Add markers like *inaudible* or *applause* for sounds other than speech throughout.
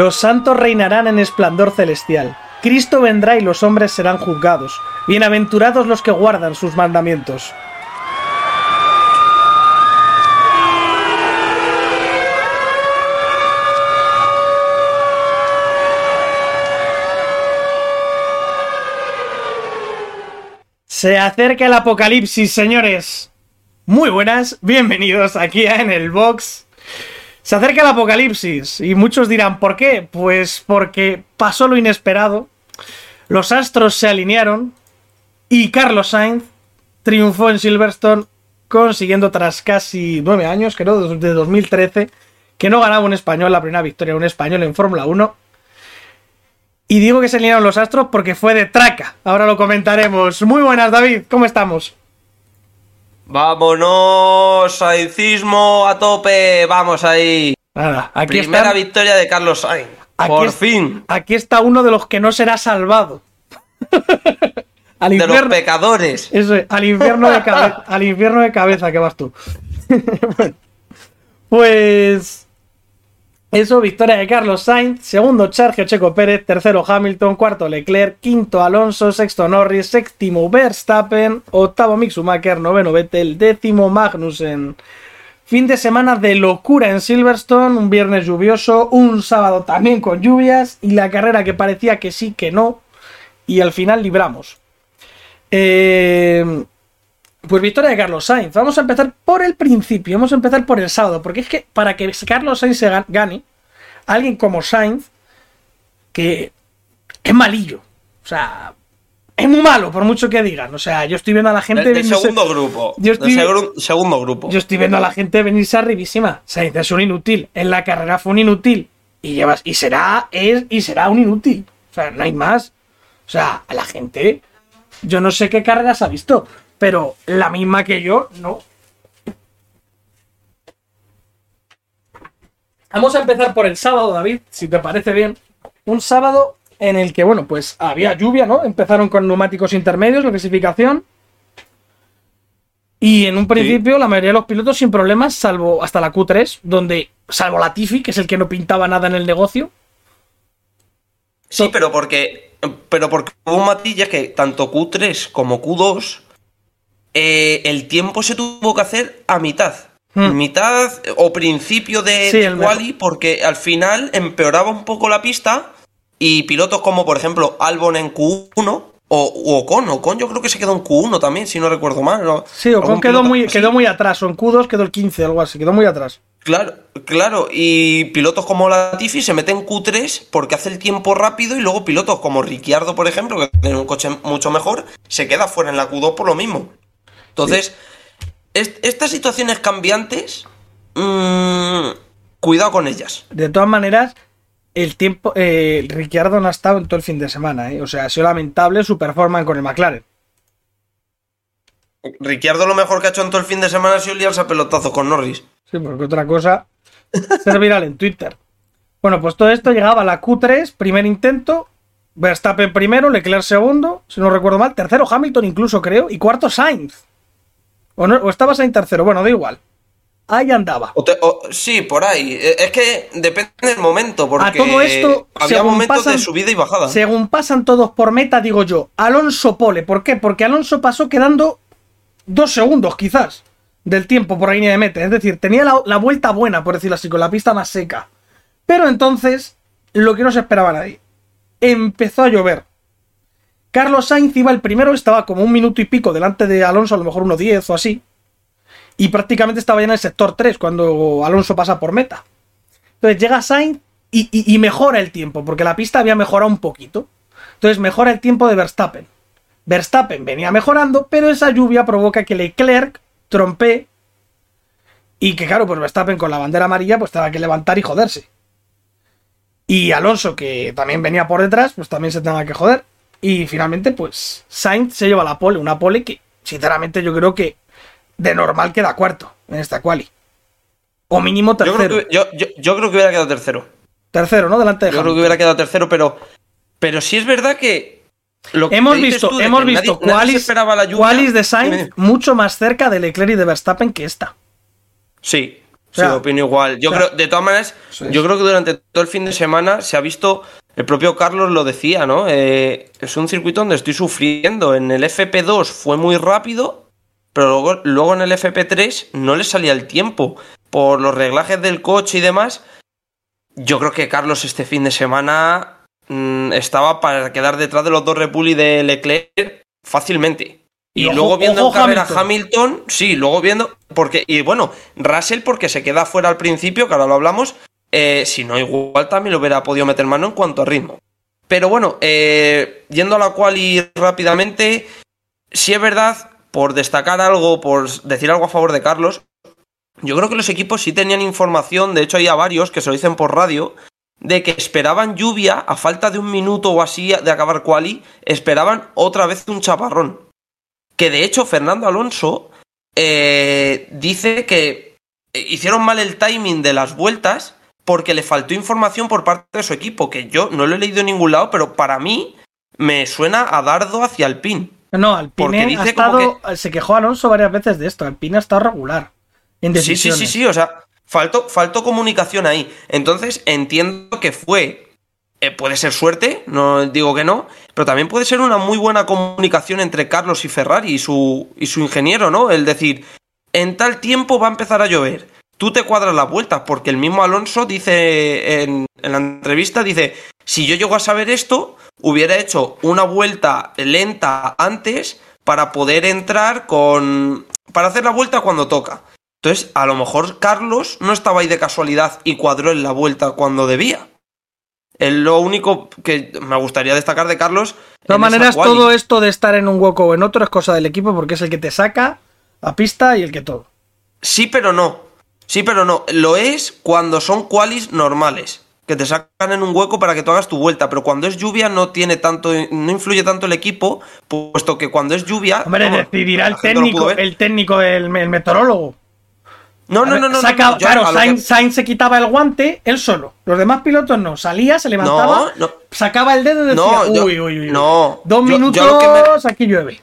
Los santos reinarán en esplendor celestial. Cristo vendrá y los hombres serán juzgados. Bienaventurados los que guardan sus mandamientos. Se acerca el apocalipsis, señores. Muy buenas, bienvenidos aquí a En el Box. Se acerca el apocalipsis y muchos dirán, ¿por qué? Pues porque pasó lo inesperado, los astros se alinearon y Carlos Sainz triunfó en Silverstone consiguiendo tras casi nueve años, creo, de 2013, que no ganaba un español la primera victoria de un español en Fórmula 1. Y digo que se alinearon los astros porque fue de traca. Ahora lo comentaremos. Muy buenas, David, ¿cómo estamos? Vámonos, Sainzismo a tope, vamos ahí. Nada, aquí Primera está, victoria de Carlos Sainz. Aquí Por es- fin. aquí está uno de los que no será salvado. *laughs* al De los pecadores. eso es, al infierno de cabeza, *laughs* al infierno de cabeza que vas tú. *laughs* Bueno, pues eso, victoria de Carlos Sainz, segundo Sergio Checo Pérez, tercero Hamilton, cuarto Leclerc, quinto Alonso, sexto Norris, séptimo Verstappen, octavo Mick noveno Vettel, décimo Magnussen. Fin de semana de locura en Silverstone, un viernes lluvioso, un sábado también con lluvias y la carrera que parecía que sí, que no, y al final libramos. Eh, pues victoria de Carlos Sainz. Vamos a empezar por el principio, vamos a empezar por el sábado, porque es que para que Carlos Sainz se ga- gane, alguien como Sainz, que es malillo, o sea, es muy malo, por mucho que digan. O sea, yo estoy viendo a la gente Del, venirse- segundo grupo. Yo estoy- segundo grupo. yo estoy viendo a la gente venirse arribísima. Sainz es un inútil. En la carrera fue un inútil. Y llevas. Y será. Es. Y será un inútil. O sea, no hay más. O sea, a la gente. Yo no sé qué carreras ha visto. Pero la misma que yo, no. Vamos a empezar por el sábado, David, si te parece bien. Un sábado en el que, bueno, pues había lluvia, ¿no? Empezaron con neumáticos intermedios, la clasificación. Y en un principio la mayoría de los pilotos sin problemas, salvo hasta la Q3, donde, salvo la Tiffy, que es el que no pintaba nada en el negocio. Sí, pero porque. Pero porque hubo es que tanto Q3 como Q2. Eh, el tiempo se tuvo que hacer a mitad. Hmm. Mitad o principio de, Sí, de quali, porque al final empeoraba un poco la pista. Y pilotos como, por ejemplo, Albon en Q1. O, o Ocon, Ocon yo creo que se quedó en Q1 también, si no recuerdo mal. Sí, Ocon quedó muy, así. quedó muy atrás, o en Q2 quedó el 15, algo así, quedó muy atrás. Claro, claro, y pilotos como Latifi se meten en Q3 porque hace el tiempo rápido y luego pilotos como Ricciardo, por ejemplo, que tiene un coche mucho mejor, se queda fuera en la Q2 por lo mismo. Entonces, est- estas situaciones cambiantes, mm, cuidado con ellas. De todas maneras, el tiempo. Eh, Ricciardo no ha estado en todo el fin de semana, ¿eh? O sea, ha sido lamentable su performance con el McLaren. Ricciardo lo mejor que ha hecho en todo el fin de semana ha sido liarse a pelotazos con Norris. Sí, porque otra cosa. *laughs* Ser viral en Twitter. Bueno, pues todo esto llegaba a la Q3, primer intento. Verstappen primero, Leclerc segundo, si no recuerdo mal. Tercero Hamilton incluso, creo. Y cuarto Sainz. O, no, o estaba Sainz tercero, bueno, da igual. Ahí andaba. O te- o- sí, por ahí. Eh, Es que depende del momento, porque A todo esto, había momentos pasan- de subida y bajada. Según pasan todos por meta, digo yo, Alonso pole. ¿Por qué? Porque Alonso pasó quedando dos segundos, quizás, del tiempo por la línea de meta. Es decir, tenía la, la vuelta buena, por decirlo así, con la pista más seca. Pero entonces, lo que no se esperaba nadie. Empezó a llover. Carlos Sainz iba el primero, estaba como un minuto y pico delante de Alonso, a lo mejor 1.10 o así. Y prácticamente estaba ya en el sector 3 cuando Alonso pasa por meta. Entonces llega Sainz y, y- y mejora el tiempo, porque la pista había mejorado un poquito. Entonces mejora el tiempo de Verstappen. Verstappen venía mejorando, pero esa lluvia provoca que Leclerc trompe y que claro, pues Verstappen con la bandera amarilla pues tenga que levantar y joderse. Y Alonso, que también venía por detrás, pues también se tenga que joder. Y finalmente, pues Sainz se lleva la pole, una pole que, sinceramente, yo creo que de normal queda cuarto en esta quali. O mínimo Yo tercero. creo, que, yo, yo- yo creo que hubiera quedado tercero. Tercero, ¿no? Delante de Yo creo que hubiera quedado tercero, pero, pero sí es verdad que. Lo que Hemos visto, tú de hemos visto nadie- nadie se qualis, esperaba la lluvia. qualis de Sainz mucho más cerca de Leclerc y de Verstappen que esta. Sí, O sea, sí, opino igual. Yo o sea, creo, de todas maneras, yo creo que durante todo el fin de semana se ha visto, el propio Carlos lo decía, ¿no? Eh, es un circuito donde estoy sufriendo. En el FP2 fue muy rápido, pero luego, luego en el FP3 no le salía el tiempo. Por los reglajes del coche y demás, yo creo que Carlos este fin de semana mm, estaba para quedar detrás de los dos y de Leclerc fácilmente. Y, Y ojo- luego viendo en carrera Hamilton. Hamilton, sí, luego viendo, porque, y bueno, Russell porque se queda fuera al principio, que ahora lo hablamos, eh, si no, igual también lo hubiera podido meter mano en cuanto a ritmo. Pero bueno, eh, yendo a la cual y rápidamente, si es verdad, por destacar algo, por decir algo a favor de Carlos, yo creo que los equipos sí tenían información, de hecho hay a varios que se lo dicen por radio, de que esperaban lluvia a falta de un minuto o así de acabar quali, esperaban otra vez un chaparrón. Que de hecho Fernando Alonso eh, dice que hicieron mal el timing de las vueltas porque le faltó información por parte de su equipo, que yo no lo he leído en ningún lado, pero para mí me suena a dardo hacia el pin. No, Alpine Porque ha dice como estado. Se quejó Alonso varias veces de esto. Alpine ha estado regular. En Sí, sí, sí, sí, o sea, faltó, faltó comunicación ahí. Entonces entiendo que fue, eh, puede ser suerte, no digo que no, pero también puede ser una muy buena comunicación entre Carlos y Ferrari y su, y su ingeniero, ¿no? El decir, en tal tiempo va a empezar a llover, tú te cuadras las vueltas, porque el mismo Alonso dice en, en la entrevista, dice, si yo llego a saber esto, hubiera hecho una vuelta lenta antes para poder entrar con... para hacer la vuelta cuando toca. Entonces, a lo mejor Carlos no estaba ahí de casualidad y cuadró en la vuelta cuando debía. Es lo único que me gustaría destacar de Carlos. De todas maneras, todo esto de estar en un hueco o en otro es cosa del equipo porque es el que te saca a pista y el que todo. Sí, pero no. Sí, pero no. Lo es cuando son qualis normales. Que te sacan en un hueco para que tú hagas tu vuelta. Pero cuando es lluvia no tiene tanto. no influye tanto el equipo. Puesto que cuando es lluvia. Hombre, vamos, decidirá el técnico, el técnico el meteorólogo. No, no, no, no. saca- no, yo claro, que- Sainz, Sainz se quitaba el guante él solo. Los demás pilotos no. Salía, se levantaba, no. sacaba el dedo y decía, No, yo- uy, uy, uy, uy. no, Dos yo- yo minutos, lo que me- aquí llueve.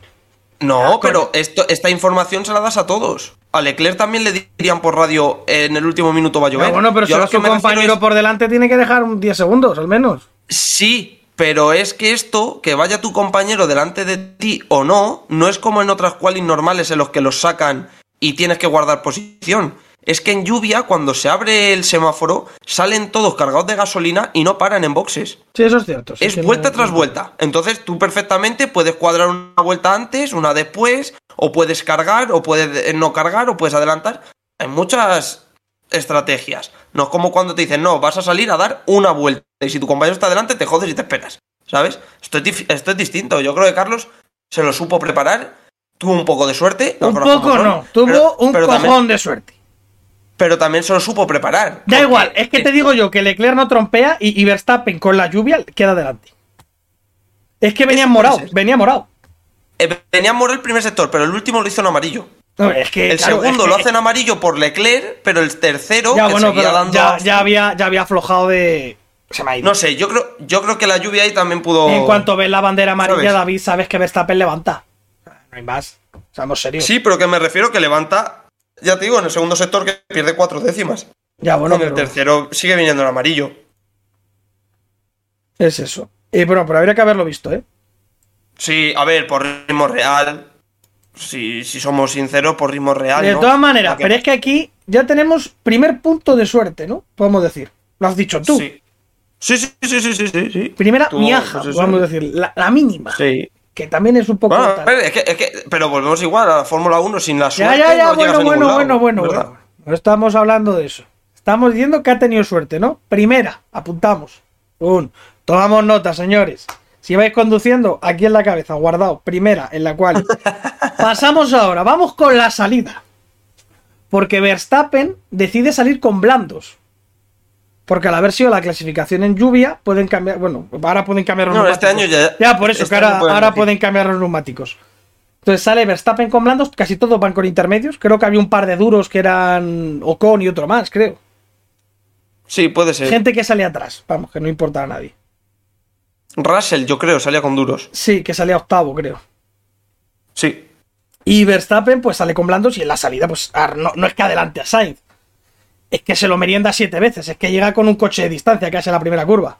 No, pero esto, esta información se la das a todos. A Leclerc también le dirían por radio en el último minuto va a llover. Ah, bueno, pero Yo si a que su refiero compañero es- por delante tiene que dejar un 10 segundos, al menos. Sí, pero es que esto, que vaya tu compañero delante de ti o no, no es como en otras qualis normales en los que los sacan y tienes que guardar posición. Es que en lluvia, cuando se abre el semáforo, salen todos cargados de gasolina y no paran en boxes. Sí, eso es cierto. sí es que vuelta no- tras vuelta. Entonces tú perfectamente puedes cuadrar una vuelta antes, una después, o puedes cargar, o puedes no cargar, o puedes adelantar. Hay muchas estrategias. No es como cuando te dicen, no, vas a salir a dar una vuelta. Y si tu compañero está delante, te jodes y te esperas. ¿Sabes? Esto es, dif- esto es distinto. Yo creo que Carlos se lo supo preparar. Tuvo un poco de suerte. Un poco son, no, tuvo pero- un pero cojón también- de suerte. Pero también se lo supo preparar. Da igual, es que te digo yo que Leclerc no trompea y, y Verstappen con la lluvia queda delante. Es que venía morado, venía morado. Eh, venía Mora el primer sector, pero el último lo hizo en amarillo. No, es que, El claro, segundo es lo que- hacen amarillo por Leclerc, pero el tercero Ya, que bueno, seguía dando. ya, ya había, ya había aflojado de. Se me ha ido. No sé, yo creo, yo creo que la lluvia ahí también pudo. En cuanto ves la bandera amarilla, ¿Sabes? David, sabes que Verstappen levanta. No hay más. Seamos serios. Sí, pero que me refiero que levanta. Ya te digo, en el segundo sector que pierde cuatro décimas. Ya, bueno, en el pero tercero sigue viniendo el amarillo. es eso. Y bueno, pero habría que haberlo visto, ¿eh? Sí, a ver, por ritmo real. Si, si somos sinceros, por ritmo real. de ¿no? todas maneras, pero es que aquí ya tenemos primer punto de suerte, ¿no? Podemos decir. Lo has dicho tú. Sí. Sí, sí, sí, sí, sí, sí. Primera Tú, miaja, pues eso. vamos a decir. La, la mínima. Sí. Que también es un poco. Bueno, a tal. ver, es que, es que- pero volvemos igual a la Fórmula 1 sin la Ya, suerte. ya, ya, no llegas bueno, bueno, bueno, bueno, bueno. No estamos hablando de eso. Estamos diciendo que ha tenido suerte, ¿no? Primera, apuntamos. Un. Tomamos nota, señores. Si vais conduciendo, aquí en la cabeza, guardado. Primera, en la cual. *laughs* Pasamos ahora, vamos con la salida. Porque Verstappen decide salir con blandos. Porque al haber sido la clasificación en lluvia, pueden cambiar. Bueno, ahora pueden cambiar los No, este año ya- Ya, por eso, este que ahora, pueden ahora pueden cambiar los neumáticos. Entonces sale Verstappen con blandos, casi todos van con intermedios. Creo que había un par de duros que eran Ocon y otro más, creo. Sí, puede ser. Gente que salía atrás, vamos, que no importa a nadie. Russell, yo creo, salía con duros. Sí, que salía octavo, creo. Sí. Y Verstappen pues sale con blandos y en la salida pues no, no es que adelante a Sainz. Es que se lo merienda siete veces. Es que llega con un coche de distancia casi a la primera curva.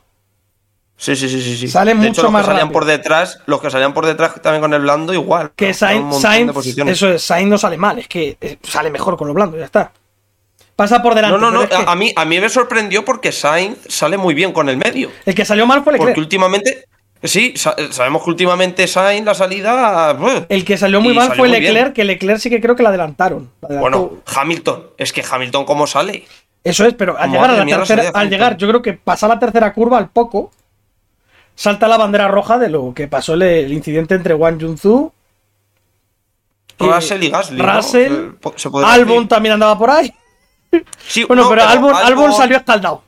Sí, sí, sí, sí. sí. Sale de mucho hecho, los más que salían rápido. por detrás, los que salían por detrás también con el blando, igual. Que Sainz, Sainz- eso es, Sainz no sale mal, es que eh, sale mejor con lo blando, ya está. Pasa por delante. No, no, no. que A, mí, a mí me sorprendió porque Sainz sale muy bien con el medio. El que salió mal fue Porque Leclerc. últimamente. Sí, sa- sabemos que últimamente Sainz la salida. ¡buah! El que salió muy mal salió fue muy bien. Leclerc, que Leclerc sí que creo que la adelantaron. La. Bueno, Hamilton. Es que Hamilton, ¿cómo sale? Eso es, pero al Madre llegar a la mía, tercera, al llegar, yo creo que pasa la tercera curva al poco, salta la bandera roja de lo que pasó el, el incidente entre Wang Junzu, Russell y Gasly. ¿no? Russell, Se- se podría Albon decir. también andaba por ahí. Sí, *laughs* Bueno, no, pero, Albon, Albon Albon- salió escaldado.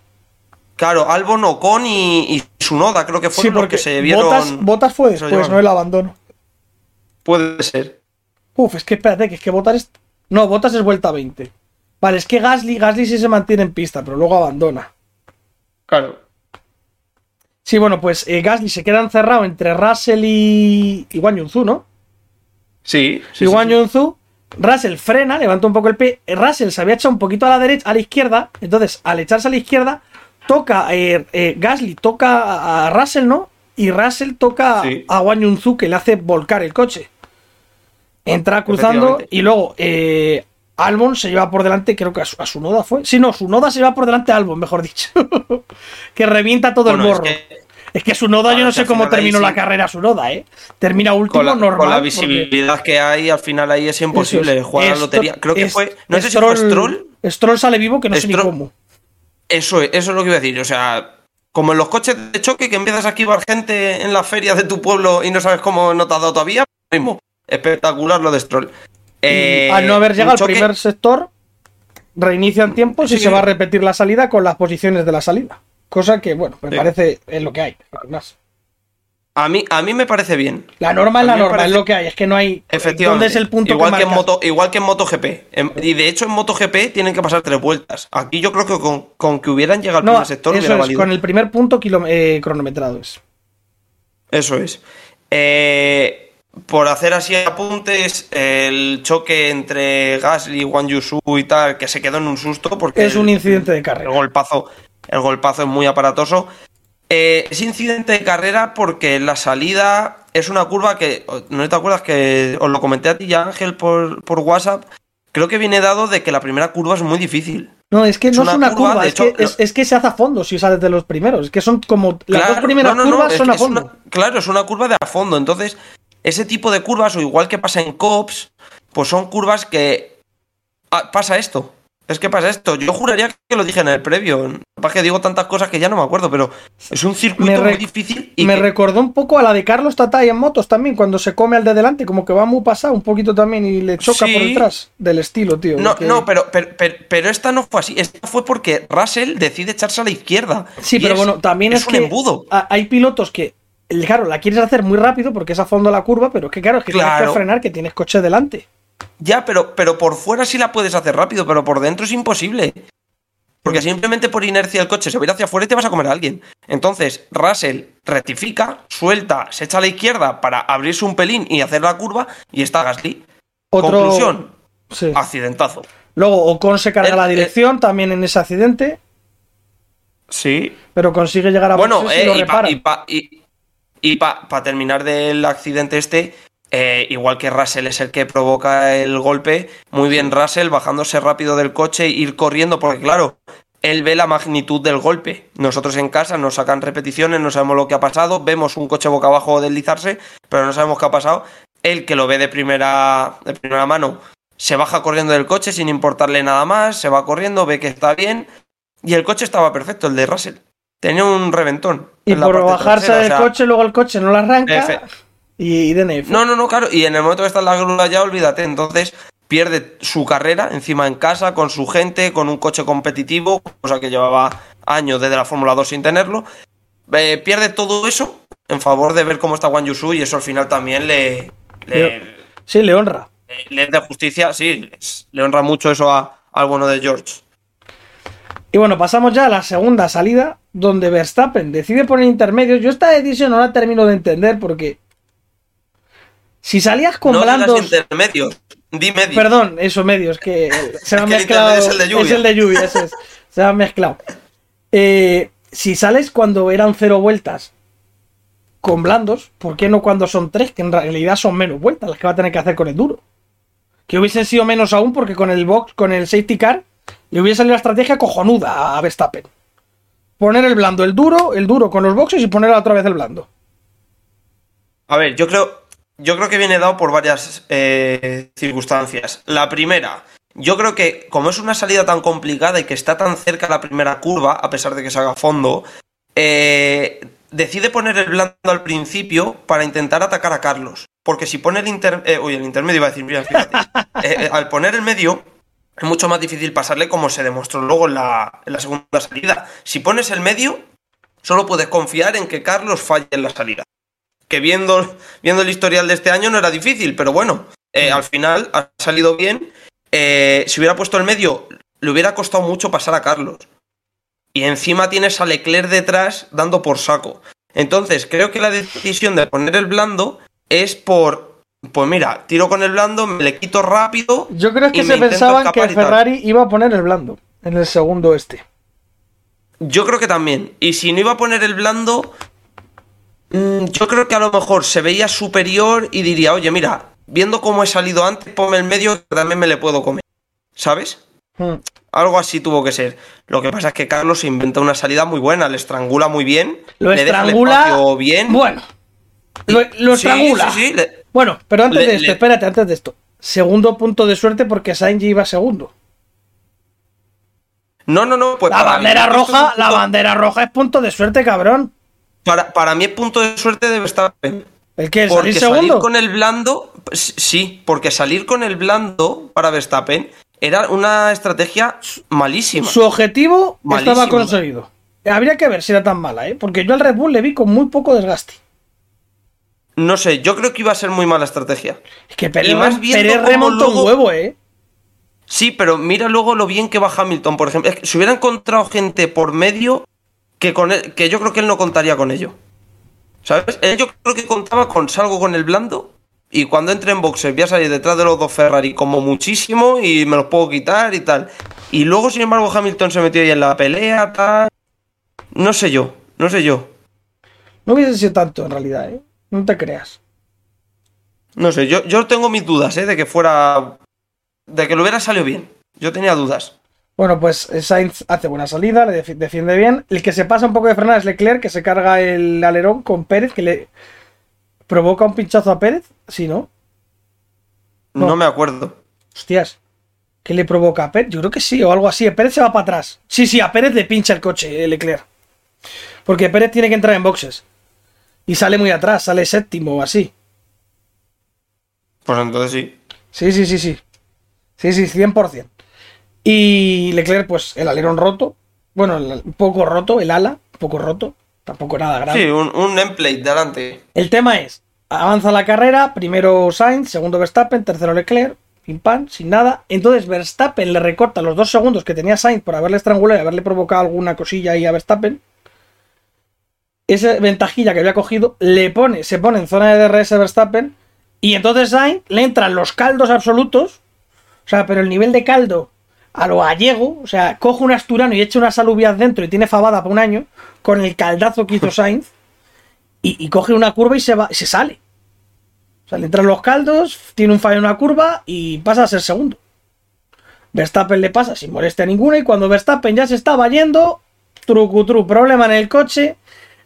Claro, Albon, Ocon y, y Sunoda, creo que Sí, fueron los porque que se vieron. Botas, Botas fue después, no el abandono. Puede ser. Uf, es que espérate, que es que Botas es... No, Botas es vuelta 20. Vale, es que Gasly, Gasly sí se mantiene en pista, pero luego abandona. Claro. Sí, bueno, pues eh, Gasly se queda encerrado entre Russell y, y Wang Yunzu, ¿no? Sí. sí, y sí, Wang sí. Yunzu, Russell frena, levanta un poco el pie. Russell se había echado un poquito a la derecha, a la izquierda. Entonces, al echarse a la izquierda, toca. eh, eh, Gasly toca a, Russell, ¿no? Y Russell toca Sí. a Wang Yunzu, que le hace volcar el coche. Entra cruzando y luego eh, Albon se lleva por delante, creo que a su, a su noda fue. Sí, no, su noda se lleva por delante a Albon, mejor dicho. *laughs* que revienta todo Bueno, el es morro. que- Es que su noda, yo no sé cómo terminó sí. la carrera su noda, ¿eh? Termina último, Con la, normal. con la porque- visibilidad que hay, al final ahí es imposible es. jugar a la lotería. Creo que fue. No sé si fue Stroll. Stroll sale vivo, que no sé ni cómo. Eso es, eso es lo que iba a decir. O sea, como en los coches de choque que empiezas a esquivar gente en las ferias de tu pueblo y no sabes cómo no te has dado todavía. Mismo. Espectacular lo de Stroll. Y Eh, al no haber llegado al primer sector, reinician tiempos y Sí. se va a repetir la salida con las posiciones de la salida. Cosa que, bueno, me Sí. parece es lo que hay más. A mí, a mí me parece bien. La norma es la norma, parece- es lo que hay. Es que no hay. Efectivamente. ¿Dónde es el punto igual que, que, en marcas? moto, igual que en MotoGP. En- y de hecho en MotoGP tienen que pasar tres vueltas. Aquí yo creo que con, con que hubieran llegado al No, primer sector eso hubiera es, valido. con el primer punto eh, cronometrado. Es. Eso es. Eh, por hacer así apuntes, el choque entre Gasly, Wang Yusu y tal, que se quedó en un susto porque Es un el- incidente de el carrera. golpazo, el golpazo es muy aparatoso. Eh, es incidente de carrera porque la salida es una curva que, ¿no te acuerdas que os lo comenté a ti ya, Ángel, por, por WhatsApp? Creo que viene dado de que la primera curva es muy difícil. No, es que Es no una es una curva, curva, de es, hecho, que, es, es que se hace a fondo si sales de los primeros. Es que son como. Las dos Claro, primeras no, no, curvas son a es fondo. una- claro, es una curva de a fondo. Entonces, ese tipo de curvas, o igual que pasa en COPS, pues son curvas que ah, pasa esto. Es que pasa esto. Yo juraría que lo dije en el previo. Capaz que digo tantas cosas que ya no me acuerdo, pero es un circuito muy difícil y Me que- recordó un poco a la de Carlos Tatay en motos también, cuando se come al de delante, como que va muy pasado un poquito también y le choca Sí. por detrás. Del estilo, tío. No, no, pero, pero, pero, pero esta no fue así. Esta fue porque Russell decide echarse a la izquierda. Sí, pero es- bueno, también es, un que embudo. hay pilotos que, claro, la quieres hacer muy rápido porque es a fondo la curva, pero es que claro, es que tienes que frenar que tienes coche delante. Ya, pero, pero por fuera sí la puedes hacer rápido, pero por dentro es imposible. Porque simplemente por inercia el coche se va a ir hacia afuera y te vas a comer a alguien. Entonces, Russell rectifica, suelta, se echa a la izquierda para abrirse un pelín y hacer la curva, y está Gasly. Otro... Conclusión, Sí. accidentazo. Luego Ocon se carga El- la el- dirección también en ese accidente, Sí. pero consigue llegar a Bueno, eh, y para pa- terminar del accidente este, eh, igual que Russell es el que provoca el golpe, muy bien Russell bajándose rápido del coche, ir corriendo, porque claro, él ve la magnitud del golpe. Nosotros en casa nos sacan repeticiones, no sabemos lo que ha pasado, vemos un coche boca abajo deslizarse, pero no sabemos qué ha pasado. Él que lo ve de primera, de primera mano, se baja corriendo del coche sin importarle nada más, se va corriendo, ve que está bien, y el coche estaba perfecto, el de Russell. Tenía un reventón. Y por bajarse trasera, del o sea, coche, luego el coche no lo arranca. Y, y DNF. No, no, no, claro. Y en el momento que está en la grúa ya, olvídate. Entonces pierde su carrera encima en casa, con su gente, con un coche competitivo, cosa que llevaba años desde la Fórmula 2 sin tenerlo. Eh, pierde todo eso en favor de ver cómo está Wang Yusu y eso al final también le, le, Sí, le honra. le- le de justicia. Sí, le honra mucho eso a- al bueno de George. Y bueno, pasamos ya a la segunda salida, donde Verstappen decide poner intermedios. Yo esta decisión no la termino de entender porque si salías con no digas blandos, intermedios. Di medio. Perdón, eso, medio, es que *laughs* se me ha mezclado. es el de lluvia. Es el de lluvia, ese es. Se me ha mezclado. Eh, si sales cuando eran cero vueltas con blandos, ¿por qué no cuando son tres? Que en realidad son menos vueltas las que va a tener que hacer con el duro. Que hubiesen sido menos aún porque con el box, con el safety car, le hubiese salido la estrategia cojonuda a Verstappen. Poner el blando, el duro, el duro con los boxes y poner otra vez el blando. A ver, yo creo, yo creo que viene dado por varias eh, circunstancias. La primera, yo creo que como es una salida tan complicada y que está tan cerca la primera curva, a pesar de que se haga a fondo, eh, decide poner el blando al principio para intentar atacar a Carlos. Porque si pone el, inter, eh, uy, el intermedio, iba a decir, mira, fíjate, *laughs* Eh, al poner el medio es mucho más difícil pasarle como se demostró luego en la, en la segunda salida. Si pones el medio, solo puedes confiar en que Carlos falle en la salida que viendo, viendo el historial de este año no era difícil, pero bueno, eh, al final ha salido bien. Eh, si hubiera puesto el medio, le hubiera costado mucho pasar a Carlos. Y encima tienes a Leclerc detrás dando por saco. Entonces, creo que la decisión de poner el blando es por. Pues mira, tiro con el blando, me le quito rápido. Yo creo que se pensaban que. Ferrari iba a poner el blando en el segundo este. Yo creo que también. Y si no iba a poner el blando, yo creo que a lo mejor se veía superior y diría, oye, mira, viendo cómo he salido antes, ponme el medio que también me le puedo comer. ¿Sabes? Hmm. Algo así tuvo que ser. Lo que pasa es que Carlos inventa una salida muy buena, le estrangula muy bien. Lo le deja el estrangula. espacio bien. Bueno, lo, lo Sí, estrangula. sí, sí, le- Bueno, pero antes Le- de esto, le- espérate, antes de esto. Segundo punto de suerte porque Sainz iba segundo. No, no, no. Pues La bandera roja, la bandera roja es punto de suerte, cabrón. Para, para mí, el punto de suerte debe estar. ¿El que Porque salir salir segundo? con el blando, sí, porque salir con el blando para Verstappen era una estrategia malísima. Su objetivo estaba conseguido. Habría que ver si era tan mala, ¿eh? Porque yo al Red Bull le vi con muy poco desgaste. No sé, yo creo que iba a ser muy mala estrategia. Es que Pérez, Y más Pérez remontó un huevo, ¿eh? Sí, pero mira luego lo bien que va Hamilton, por ejemplo. Es que si hubiera encontrado gente por medio que, con él- que yo creo que él no contaría con ello. ¿Sabes? Él yo creo que contaba con salgo con el blando y cuando entre en boxes voy a salir detrás de los dos Ferrari como muchísimo y me los puedo quitar y tal. Y luego, sin embargo, Hamilton se metió ahí en la pelea, tal. No sé yo, no sé yo. No hubiese sido tanto en realidad, ¿eh? No te creas. No sé, yo, yo tengo mis dudas, ¿eh? De que fuera. De que lo hubiera salido bien. Yo tenía dudas. Bueno, pues Sainz hace buena salida, le defi- defiende bien. El que se pasa un poco de frenada es Leclerc, que se carga el alerón con Pérez, que le provoca un pinchazo a Pérez. Sí, ¿no? No, No. me acuerdo. Hostias. ¿Qué le provoca a Pérez? Yo creo que sí, o algo así. Pérez se va para atrás. Sí, sí, a Pérez le pincha el coche, eh, Leclerc. Porque Pérez tiene que entrar en boxes. Y sale muy atrás, sale séptimo o así. Pues entonces sí. Sí, sí, sí, sí. Sí, sí, 100%. Y Leclerc, pues el alerón roto. Bueno, el- un poco roto, el ala, un poco roto. Tampoco nada grave. Sí, un, un delante. El tema es, avanza la carrera, primero Sainz, segundo Verstappen, tercero Leclerc, pim pam, sin nada. Entonces Verstappen le recorta los dos segundos que tenía Sainz por haberle estrangulado y haberle provocado alguna cosilla ahí a Verstappen. Esa ventajilla que había cogido, le pone, se pone en zona de DRS Verstappen y entonces Sainz le entran los caldos absolutos. O sea, pero el nivel de caldo a lo gallego, o sea, coge un asturano y echa unas alubias dentro y tiene fabada para un año, con el caldazo que hizo *laughs* Sainz y, y coge una curva y se va, y se sale. O sea, le entran los caldos, tiene un fallo en una curva y pasa a ser segundo. Verstappen le pasa sin molestia ninguna y cuando Verstappen ya se estaba yendo, trucutru, problema en el coche,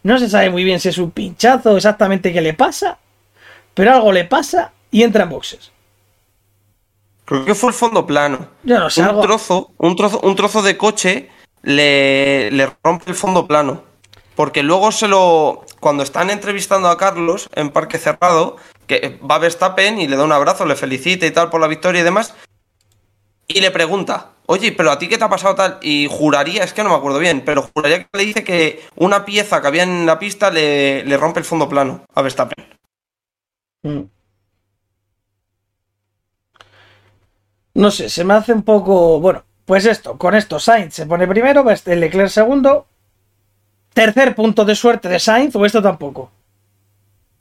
no se sabe muy bien si es un pinchazo exactamente qué le pasa, pero algo le pasa y entra en boxes. Creo que fue el fondo plano. Yo no sé, un algo- trozo, un trozo, un trozo de coche le, le rompe el fondo plano. Porque luego se lo. Cuando están entrevistando a Carlos en Parque Cerrado, que va Verstappen y le da un abrazo, le felicita y tal por la victoria y demás. Y le pregunta, oye, pero a ti qué te ha pasado tal? Y juraría, es que no me acuerdo bien, pero juraría que le dice que una pieza que había en la pista le, le rompe el fondo plano a Verstappen. Mm. No sé, se me hace un poco. Bueno, pues esto, con esto Sainz se pone primero, el Leclerc segundo. Tercer punto de suerte de Sainz, o esto tampoco.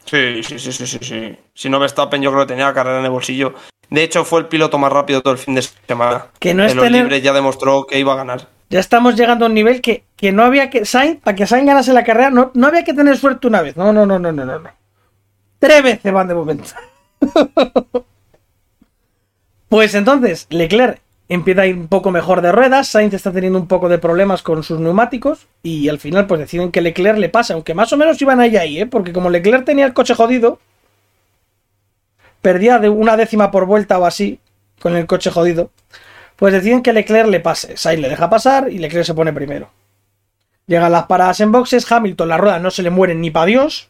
Sí, sí, sí, sí, sí, sí. Si no Verstappen yo creo que tenía la carrera en el bolsillo. De hecho, fue el piloto más rápido todo el fin de semana. Que no es en los tener- libres ya demostró que iba a ganar. Ya estamos llegando a un nivel que, que no había que. Sainz, para que Sainz ganase la carrera, no, no había que tener suerte una vez. No, no, no, no, no, no. no. Tres veces van de momento. *laughs* pues entonces, Leclerc empieza a ir un poco mejor de ruedas. Sainz está teniendo un poco de problemas con sus neumáticos. Y al final, pues deciden que Leclerc le pasa. Aunque más o menos iban ahí ahí, ¿eh? Porque como Leclerc tenía el coche jodido, perdía de una décima por vuelta o así con el coche jodido. Pues deciden que Leclerc le pase. Sainz le deja pasar y Leclerc se pone primero. Llegan las paradas en boxes. Hamilton, las ruedas no se le mueren ni para Dios.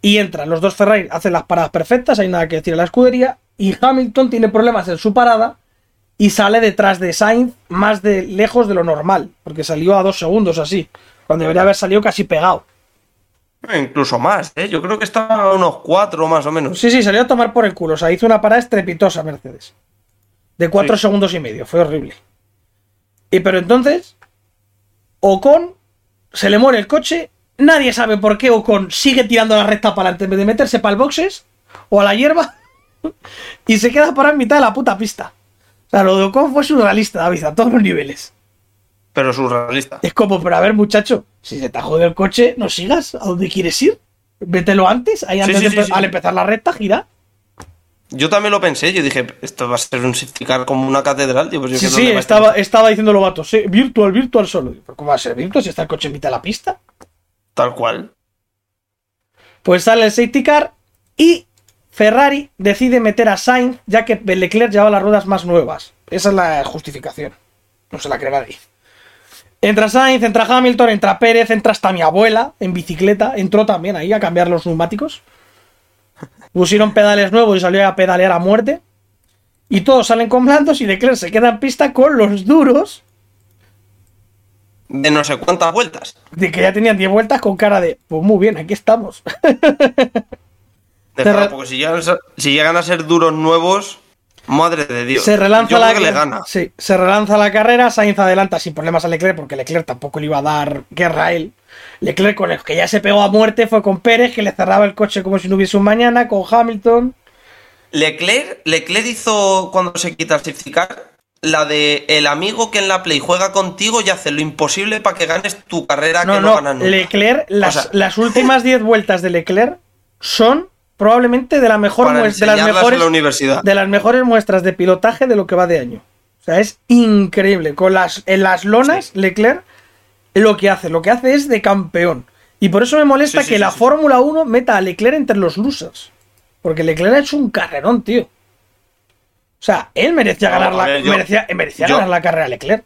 Y entran los dos Ferrari, hacen las paradas perfectas. Hay nada que decir a la escudería. Y Hamilton tiene problemas en su parada. Y sale detrás de Sainz más de lejos de lo normal. Porque salió a dos segundos así. Cuando debería haber salido casi pegado. Incluso más, ¿eh? Yo creo que estaba a unos cuatro más o menos. Sí, sí, salió a tomar por el culo. O sea, hizo una parada estrepitosa Mercedes. De cuatro Sí. segundos y medio. Fue horrible. Y pero entonces, Ocon se le muere el coche. Nadie sabe por qué Ocon sigue tirando la recta para adelante en vez de meterse para el boxes o a la hierba. Y se queda parado en mitad de la puta pista. O sea, lo de Ocon fue surrealista, David, a todos los niveles. Pero surrealista. Es como, pero a ver, muchacho, si se te ha jodido el coche, no sigas. ¿A dónde quieres ir? Vételo antes, ahí antes sí, de sí, empe- sí. al empezar la recta, gira. Yo también lo pensé, yo dije, esto va a ser un safety car como una catedral, tío. Pues yo Sí, sí, ¿dónde va estaba, estaba diciendo los vatos, sí, virtual, virtual solo. ¿Pero cómo va a ser virtual si está el coche en mitad de la pista? Tal cual. Pues sale el safety car y Ferrari decide meter a Sainz, ya que Leclerc llevaba las ruedas más nuevas. Esa es la justificación. No se la cree nadie. Entra Sainz, entra Hamilton, entra Pérez, entra hasta mi abuela en bicicleta. Entró también ahí a cambiar los neumáticos. Pusieron pedales nuevos y salió a pedalear a muerte. Y todos salen con blandos y Leclerc se queda en pista con los duros De no sé cuántas vueltas. de que ya tenían 10 vueltas con cara de, pues muy bien, aquí estamos. *laughs* Porque si llegan, a ser, si llegan a ser duros nuevos, madre de Dios. Se relanza Yo la creo que le gana. Sí, se relanza la carrera, Sainz adelanta sin problemas a Leclerc porque Leclerc tampoco le iba a dar guerra a él. Leclerc con el que ya se pegó a muerte fue con Pérez, que le cerraba el coche como si no hubiese un mañana, con Hamilton. Leclerc, Leclerc hizo cuando se quita el safety car la de el amigo que en la Play juega contigo y hace lo imposible para que ganes tu carrera No, que no, no, ganas nunca. Leclerc, las, O sea- las últimas 10 vueltas de Leclerc son probablemente de la mejor de las mejores la universidad. de las mejores muestras de pilotaje de lo que va de año. O sea, es increíble. Con las, en las lonas, Leclerc lo que hace, lo que hace es de campeón. Y por eso me molesta Sí, que sí, la. Fórmula 1 meta a Leclerc entre los losers. Porque Leclerc ha hecho un carrerón, tío. O sea, él merecía No, ganar la, yo- merecía, merecía yo- ganar la carrera a Leclerc.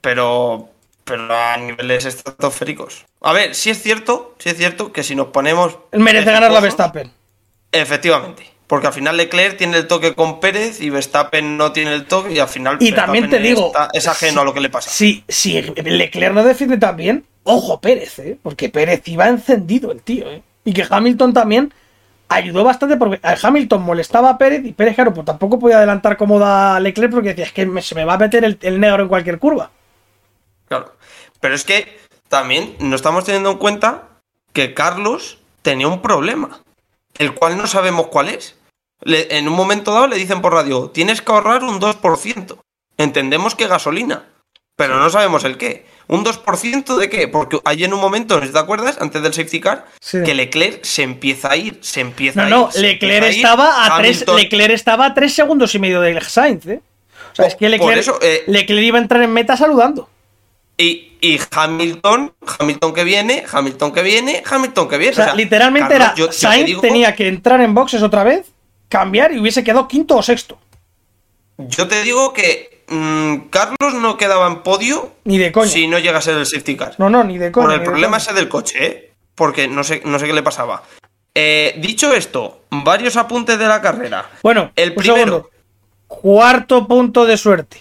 pero pero a niveles estratosféricos. A ver, sí es cierto, sí es cierto que si nos ponemos Él merece ganar la Verstappen. Efectivamente, porque al final Leclerc tiene el toque con Pérez y Verstappen no tiene el toque y al final Y también te digo, está- es ajeno a lo que le pasa. Si, si Leclerc no defiende tan bien, ojo Pérez, ¿eh? Porque Pérez iba encendido el tío, ¿eh? Y que Hamilton también ayudó bastante porque a Hamilton molestaba a Pérez y Pérez, claro, pues tampoco podía adelantar como da Leclerc porque decía, es que me- se me va a meter el, el negro en cualquier curva. Claro. Pero es que también no estamos teniendo en cuenta que Carlos tenía un problema, el cual no sabemos cuál es. Le- en un momento dado le dicen por radio, tienes que ahorrar un 2%. Entendemos que gasolina, pero no sabemos el qué. ¿Un 2% de qué? Porque hay en un momento, no si te acuerdas, antes del safety car, Sí. que Leclerc se empieza a ir, se empieza No, a no, ir. se Leclerc a estaba a tres, Leclerc estaba a tres segundos y medio de Sainz, ¿eh? O sea, es que Leclerc, eso, eh, Leclerc iba a entrar en meta saludando. Y, y Hamilton, Hamilton que viene, Hamilton que viene, Hamilton que viene. O sea, O sea, literalmente Carlos, era yo- yo te Sainz digo- tenía que entrar en boxes otra vez, cambiar y hubiese quedado quinto o sexto. Yo te digo que mm, Carlos no quedaba en podio Ni de coña. si no llega a ser el safety car. No, no, ni de coña. Por el de problema coña. ese del coche, ¿eh? Porque no sé, no sé qué le pasaba. Eh, dicho esto, varios apuntes de la carrera. Bueno, el primero. segundo. Cuarto punto de suerte.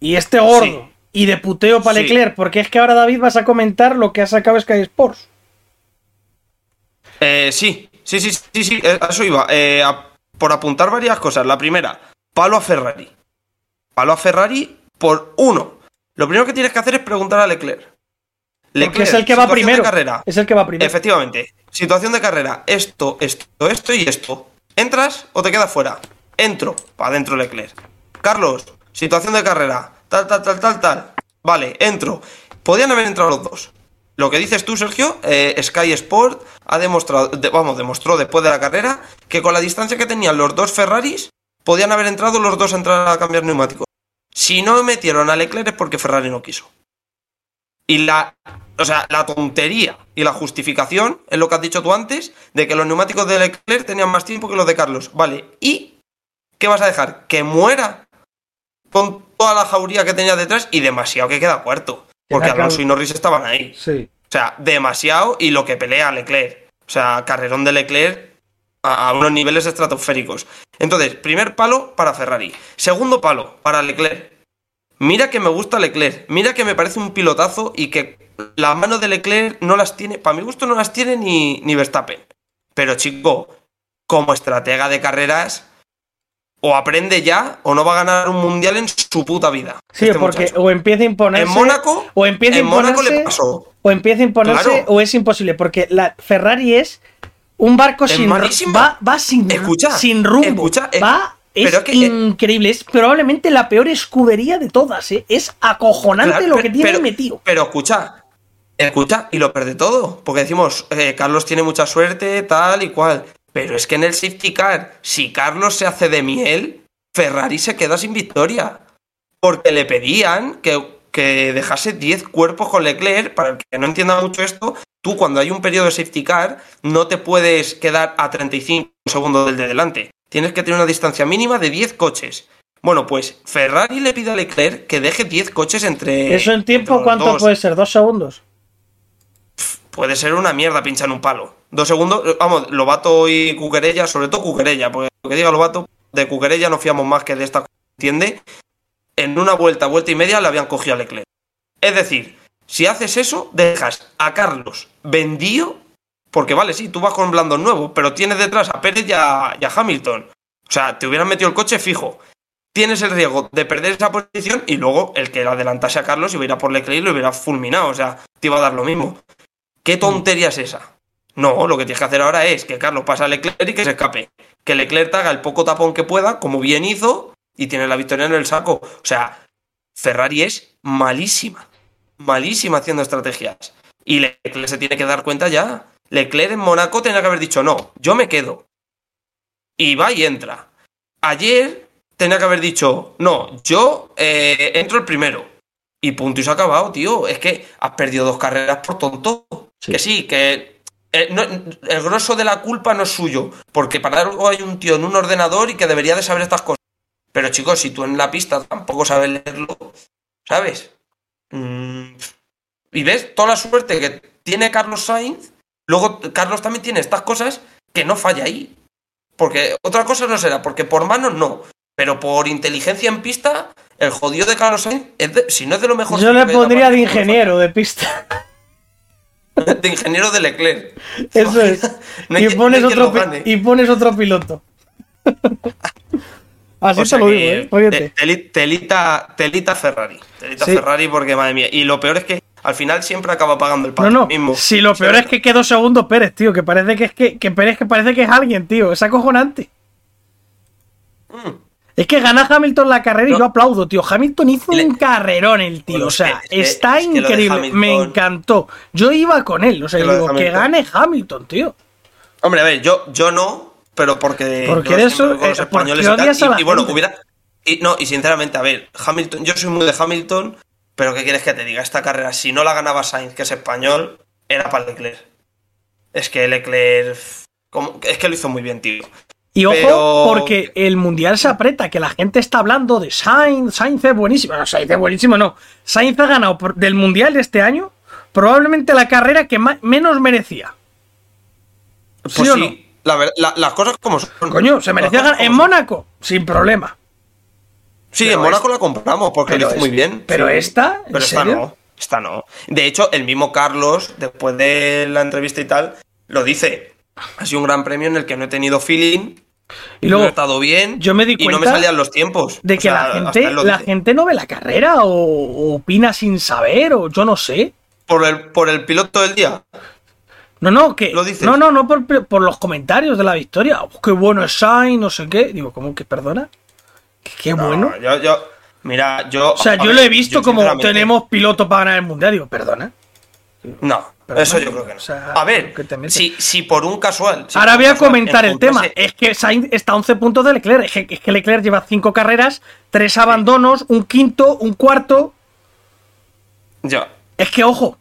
Y este gordo. Sí. Y de puteo para Sí. Leclerc, porque es que ahora David vas a comentar lo que ha sacado Sky Sports. Eh, sí, sí, sí, sí, sí, eh, a eso iba. Eh, a- por apuntar varias cosas. La primera, palo a Ferrari. Palo a Ferrari por uno. Lo primero que tienes que hacer es preguntar a Leclerc. Porque es el que va primero. carrera. Es el que va primero. Efectivamente. Situación de carrera. Esto, esto, esto y esto. ¿entras o te quedas fuera? Entro, para adentro Leclerc. Carlos, situación de carrera, tal, tal, tal, tal, tal. Vale, entro. Podían haber entrado los dos. Lo que dices tú, Sergio, eh, Sky Sport ha demostrado, de- vamos, demostró después de la carrera que con la distancia que tenían los dos Ferraris, podían haber entrado los dos a entrar a cambiar neumáticos. Si no metieron a Leclerc es porque Ferrari no quiso. Y la, o sea, la tontería y la justificación es lo que has dicho tú antes, de que los neumáticos de Leclerc tenían más tiempo que los de Carlos. Vale, ¿y qué vas a dejar? ¿Que muera? Con toda la jauría que tenía detrás y demasiado que queda cuarto. Porque Queda Alonso y Norris estaban ahí. Sí. O sea, demasiado y lo que pelea Leclerc. O sea, carrerón de Leclerc a, a unos niveles estratosféricos. Entonces, primer palo para Ferrari. Segundo palo para Leclerc. Mira que me gusta Leclerc. Mira que me parece un pilotazo y que la mano de Leclerc no las tiene, para mi gusto no las tiene ni, ni Verstappen. Pero chico, como estratega de carreras, o aprende ya o no va a ganar un mundial en su puta vida. Sí, este porque muchacho. o empieza a imponerse. En Mónaco, o empieza a en Mónaco imponerse, le pasó. o empieza a imponerse Claro. o es imposible. Porque la Ferrari es un barco Es sin va, va sin, Escucha, sin rumbo. escucha, eh, va, es pero es que, eh, increíble. Es probablemente la peor escudería de todas. ¿eh? Es acojonante Claro, lo pero- que tiene pero- metido. Pero escucha, escucha, y lo pierde todo. Porque decimos, eh, Carlos tiene mucha suerte, tal y cual. Pero es que en el safety car, si Carlos se hace de miel, Ferrari se queda sin victoria. Porque le pedían que, que dejase 10 cuerpos con Leclerc. Para el que no entienda mucho esto, tú cuando hay un periodo de safety car, no te puedes quedar a 35 segundos del de delante. Tienes que tener una distancia mínima de 10 coches. Bueno, pues Ferrari le pide a Leclerc que deje 10 coches entre. ¿Eso en tiempo cuánto dos. puede ser? ¿Dos segundos? Puede ser una mierda pinchar en un palo. Dos segundos, eh, vamos, Lobato y Cuquerella, sobre todo Cuquerella, porque lo que diga Lobato, de Cuquerella no fiamos más que de esta entiende. En una vuelta, vuelta y media le habían cogido a Leclerc. Es decir, si haces eso, dejas a Carlos vendido, porque vale, sí, tú vas con blandos nuevos, pero tienes detrás a Pérez y a, y a Hamilton. O sea, te hubieran metido el coche fijo. Tienes el riesgo de perder esa posición y luego el que adelantase a Carlos iba a ir a por Leclerc y lo hubiera fulminado. O sea, te iba a dar lo mismo. ¿Qué tontería es esa? No, lo que tienes que hacer ahora es que Carlos pase a Leclerc y que se escape. Que Leclerc te haga el poco tapón que pueda, como bien hizo, y tiene la victoria en el saco. O sea, Ferrari es malísima. Malísima haciendo estrategias. Y Leclerc se tiene que dar cuenta ya. Leclerc en Mónaco tenía que haber dicho, no, yo me quedo. Y va y entra. Ayer tenía que haber dicho, no, yo eh, entro el primero. Y punto y se ha acabado, tío. Es que has perdido dos carreras por tonto. Sí. Que sí, que eh, no- el grosso de la culpa no es suyo. Porque para algo hay un tío en un ordenador y que debería de saber estas cosas. Pero chicos, si tú en la pista tampoco sabes leerlo, ¿sabes? Mm, y ves toda la suerte que tiene Carlos Sainz. Luego Carlos también tiene estas cosas que no falla ahí. Porque otra cosa no será, porque por manos no. Pero por inteligencia en pista, el jodido de Carlos Sainz, es de- si no es de lo mejor. Yo le pondría de ingeniero de pista. *laughs* De ingeniero de Leclerc. Eso es. *laughs* No hay y, pones no otro, y pones otro piloto. *laughs* Así O sea te lo digo, ¿eh? Óyete. te- teli- telita, telita Ferrari. Telita Sí. Ferrari porque, madre mía. Y lo peor es que al final siempre acaba pagando el pato no. mismo. Si lo peor es que quedó segundo Pérez, tío. Que parece que es que, que Pérez que parece que es alguien, tío. Es acojonante. Mm. Es que gana Hamilton la carrera y yo aplaudo, tío. Hamilton hizo Le- un carrerón el tío. Bueno, o sea, es que- está es que increíble. Me encantó. Yo iba con él. O sea, Que digo, que gane Hamilton, tío. Hombre, a ver, yo, yo no, pero porque. Porque los eh, españoles porque y tal, y, y bueno, hubiera. Y, no, y sinceramente, a ver, Hamilton, yo soy muy de Hamilton, pero ¿qué quieres que te diga? Esta carrera, si no la ganaba Sainz, que es español, era para Leclerc. Es que Leclerc. como- es que lo hizo muy bien, tío. Y ojo, Pero- porque el mundial se aprieta, que la gente está hablando de Sainz, Sainz es buenísimo. No, Sainz es buenísimo, no. Sainz ha ganado del mundial de este año probablemente la carrera que menos merecía. Pues ¿Sí sí, o no? la ver- la- las cosas como son. Coño, se merecía ganar en. Mónaco, sin problema. Sí, Pero en Mónaco la compramos porque lo hizo muy bien. pero sí. esta, ¿en Pero esta serio? no. Esta no. De hecho, el mismo Carlos, después de la entrevista y tal, lo dice. Ha sido un gran premio en el que no he tenido feeling. Y no he luego, estado bien. yo me di Y no me cuenta salían los tiempos. de O que sea, la gente, la no ve la carrera o, o opina sin saber, o yo no sé. Por el, por el piloto del día. No, no, que. ¿Lo dices? No, no, no por, por los comentarios de la victoria. Oh, qué bueno es Sainz, no sé qué. Digo, ¿cómo que perdona? Qué, qué No, bueno. Yo, yo, mira, yo. O sea, yo ver, lo he visto como tenemos piloto para ganar el mundial. Digo, perdona. No, Pero eso no, yo creo que no. o sea, a ver, que te metes. si, si por un casual. si Ahora voy a comentar el tema. Es que Sainz está a 11 puntos de Leclerc. Es que, es que Leclerc lleva 5 carreras, 3 abandonos, un quinto, un cuarto. Ya. Es que, ojo,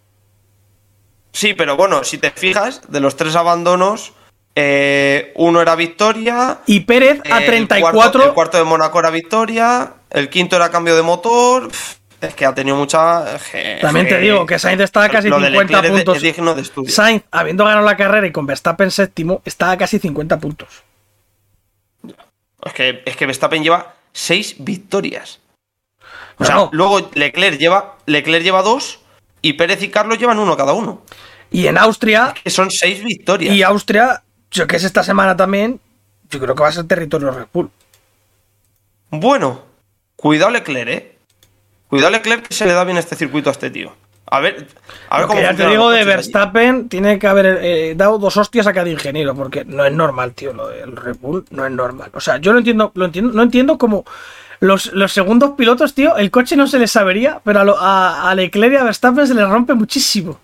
Sí, pero bueno, si te fijas, de los tres abandonos, eh, uno era victoria. y Pérez a eh, 34. El cuarto, el cuarto de Mónaco era victoria. El quinto era cambio de motor. pf, Es que ha tenido mucha. que- También te que- digo que Sainz está a casi lo de 50 Leclerc es de- puntos. Es digno de estudio. Sainz, habiendo ganado la carrera y con Verstappen séptimo, está a casi 50 puntos. Es que, es que Verstappen lleva seis victorias. O sea, Bueno. luego Leclerc lleva, Leclerc lleva dos y Pérez y Carlos llevan uno cada uno. Y en Austria, Que son seis victorias. y Austria, yo que es esta semana también, yo creo que va a ser territorio Red Bull. Bueno, cuidado Leclerc, eh. Cuidado Leclerc que se le da bien este circuito a este tío. A ver, a ver cómo ya te digo de. Verstappen, tiene que haber eh, dado dos hostias a cada ingeniero, porque no es normal, tío, lo del Red Bull no es normal. O sea, yo no entiendo, lo entiendo, no entiendo cómo los, los segundos pilotos, tío, el coche no se les sabería, pero a, lo- a, a Leclerc y a Verstappen se les rompe muchísimo.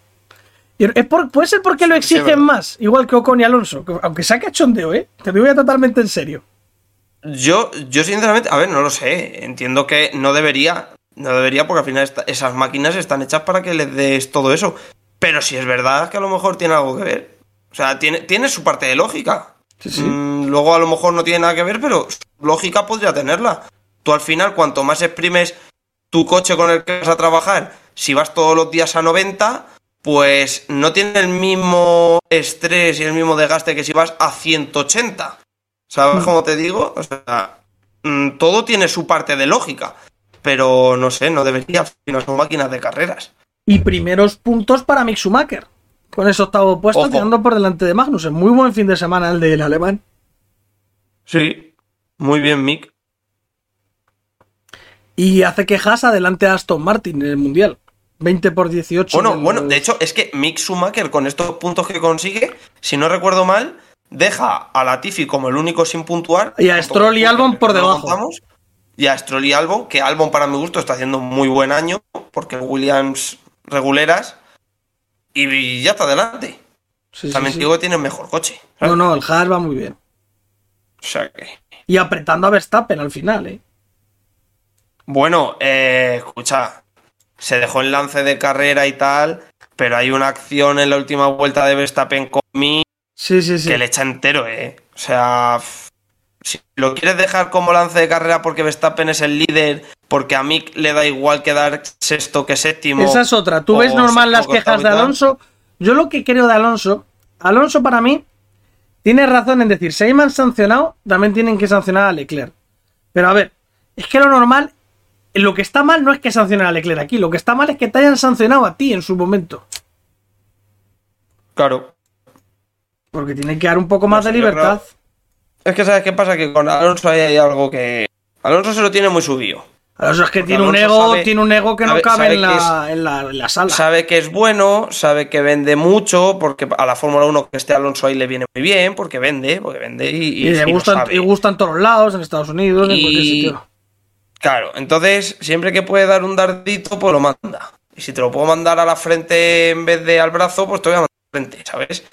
Y es por- puede ser porque lo sí, exigen más, igual que Ocon y Alonso, que- aunque sea cachondeo, ¿eh? Te lo digo ya totalmente en serio. Yo, yo sinceramente, a ver, no lo sé. Entiendo que no debería. No debería porque al final esta- esas máquinas están hechas para que les des todo eso. Pero si es verdad que a lo mejor tiene algo que ver. O sea, tiene, tiene su parte de lógica. Sí, sí. Mm, luego a lo mejor no tiene nada que ver, pero lógica podría tenerla. Tú al final, cuanto más exprimes tu coche con el que vas a trabajar, si vas todos los días a 90, pues no tiene el mismo estrés y el mismo desgaste que si vas a 180. ¿Sabes Mm. cómo te digo? O sea, mm, todo tiene su parte de lógica. Pero no sé, no debería. final son máquinas de carreras. Y primeros puntos para Mick Schumacher. Con ese octavo puesto, Ojo. quedando por delante de Magnussen. Muy buen fin de semana el del alemán. Sí. Muy bien, Mick. Y hace que Haas adelante a Aston Martin en el Mundial. 20 por 18. Bueno, bueno, de hecho, es que Mick Schumacher, con estos puntos que consigue, si no recuerdo mal, deja a Latifi como el único sin puntuar. Y a Stroll y Albon por No debajo. contamos. Y a Stroll y Albon, que Albon para mi gusto está haciendo un muy buen año, porque Williams reguleras. Y ya está adelante. Sí, También sí. digo que tiene el mejor coche. ¿sabes? No, no, el Haas va muy bien. O sea que. Y apretando a Verstappen al final, ¿eh? Bueno, eh, escucha, se dejó el lance de carrera y tal, pero hay una acción en la última vuelta de Verstappen con mí Sí, sí, sí. que le echa entero, ¿eh? O sea, si lo quieres dejar como lance de carrera porque Verstappen es el líder, porque a Mick le da igual quedar sexto que séptimo. Esa es otra. Tú ves normal las quejas de. Alonso. Yo lo que creo de Alonso, Alonso para mí tiene razón en decir, si ahí me han sancionado, también tienen que sancionar a Leclerc. Pero a ver, es que lo normal, lo que está mal no es que sancionen a Leclerc aquí, lo que está mal es que te hayan sancionado a ti en su momento. Claro. Porque tiene que dar un poco más No sé, de libertad. Es que sabes qué pasa, que con Alonso ahí hay algo que... Alonso se lo tiene muy subido. Alonso es que Porque tiene un ego, sabe- tiene un ego que no sabe- cabe sabe en la, en, la, en la sala. Sabe que es bueno, sabe que vende mucho, porque a la Fórmula 1 que esté Alonso ahí le viene muy bien, porque vende, porque vende y, y, le y sabe. y gusta en todos lados, en Estados Unidos, en cualquier sitio. Claro, entonces siempre que puede dar un dardito, pues lo manda. Y si te lo puedo mandar a la frente en vez de al brazo, pues te voy a mandar a la frente, ¿sabes?